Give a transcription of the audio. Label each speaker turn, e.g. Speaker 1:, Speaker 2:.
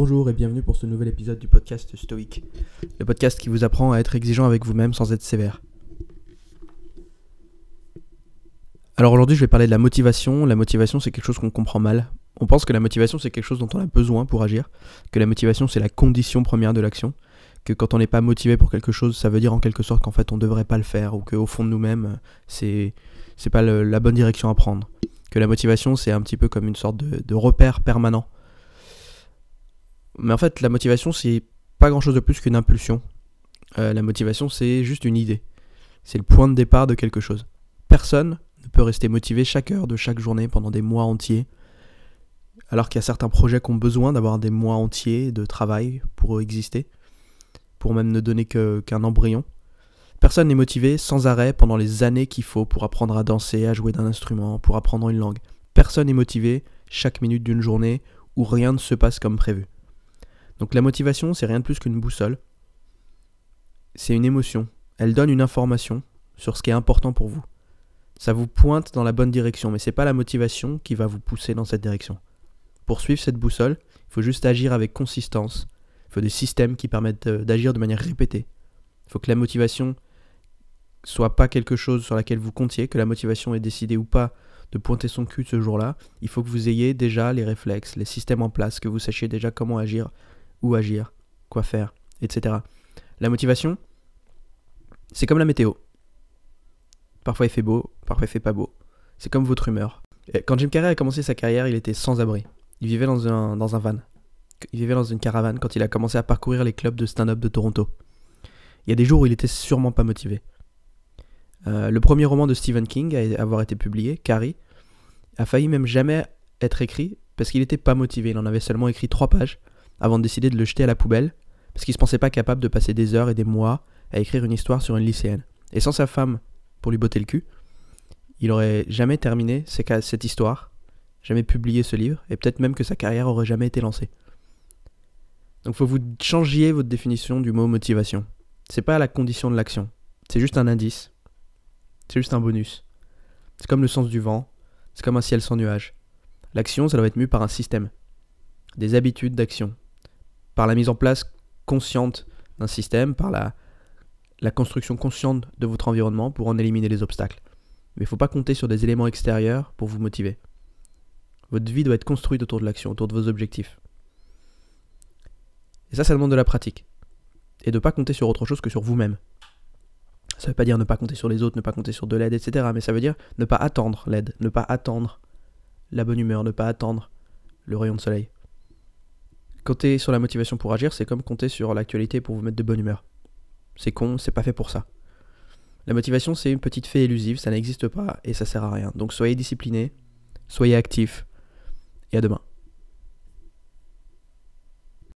Speaker 1: Bonjour et bienvenue pour ce nouvel épisode du podcast Stoïque, le podcast qui vous apprend à être exigeant avec vous-même sans être sévère. Alors aujourd'hui je vais parler de la motivation. La motivation c'est quelque chose qu'on comprend mal. On pense que la motivation c'est quelque chose dont on a besoin pour agir, que la motivation c'est la condition première de l'action, que quand on n'est pas motivé pour quelque chose ça veut dire en quelque sorte qu'en fait on ne devrait pas le faire ou qu'au fond de nous-mêmes c'est, c'est pas la bonne direction à prendre. Que la motivation c'est un petit peu comme une sorte de repère permanent mais en fait, la motivation, c'est pas grand chose de plus qu'une impulsion. Euh, la motivation, c'est juste une idée. C'est le point de départ de quelque chose. Personne ne peut rester motivé chaque heure de chaque journée pendant des mois entiers, alors qu'il y a certains projets qui ont besoin d'avoir des mois entiers de travail pour exister, pour même ne donner qu'un embryon. Personne n'est motivé sans arrêt pendant les années qu'il faut pour apprendre à danser, à jouer d'un instrument, pour apprendre une langue. Personne n'est motivé chaque minute d'une journée où rien ne se passe comme prévu. Donc la motivation, c'est rien de plus qu'une boussole. C'est une émotion. Elle donne une information sur ce qui est important pour vous. Ça vous pointe dans la bonne direction, mais c'est pas la motivation qui va vous pousser dans cette direction. Pour suivre cette boussole, il faut juste agir avec consistance. Il faut des systèmes qui permettent d'agir de manière répétée. Il faut que la motivation soit pas quelque chose sur laquelle vous comptiez, que la motivation ait décidé ou pas de pointer son cul ce jour-là. Il faut que vous ayez déjà les réflexes, les systèmes en place, que vous sachiez déjà comment agir où agir, quoi faire, etc. La motivation, c'est comme la météo. Parfois il fait beau, parfois il fait pas beau. C'est comme votre humeur. quand Jim Carrey a commencé sa carrière, il était sans abri. Il vivait dans un, dans un van. Il vivait dans une caravane quand il a commencé à parcourir les clubs de stand-up de Toronto. Il y a des jours où il était sûrement pas motivé. Euh, le premier roman de Stephen King à avoir été publié, Carrie, a failli même jamais être écrit parce qu'il n'était pas motivé. Il en avait seulement écrit trois pages avant de décider de le jeter à la poubelle, parce qu'il se pensait pas capable de passer des heures et des mois à écrire une histoire sur une lycéenne. Et sans sa femme pour lui botter le cul, il aurait jamais terminé cette histoire, jamais publié ce livre, et peut-être même que sa carrière aurait jamais été lancée. Donc faut vous changiez votre définition du mot motivation. C'est pas la condition de l'action, c'est juste un indice, c'est juste un bonus. C'est comme le sens du vent, c'est comme un ciel sans nuages. L'action, ça doit être mue par un système, des habitudes d'action, par la mise en place consciente d'un système, par la, construction consciente de votre environnement pour en éliminer les obstacles. Mais il ne faut pas compter sur des éléments extérieurs pour vous motiver. Votre vie doit être construite autour de l'action, autour de vos objectifs. Et ça, ça demande de la pratique. Et de ne pas compter sur autre chose que sur vous-même. Ça ne veut pas dire ne pas compter sur les autres, ne pas compter sur de l'aide, etc. Mais ça veut dire ne pas attendre l'aide, ne pas attendre la bonne humeur, ne pas attendre le rayon de soleil. Compter sur la motivation pour agir, c'est comme compter sur l'actualité pour vous mettre de bonne humeur. C'est con, c'est pas fait pour ça. La motivation, c'est une petite fée élusive, ça n'existe pas et ça sert à rien. Donc soyez discipliné, soyez actif et à demain.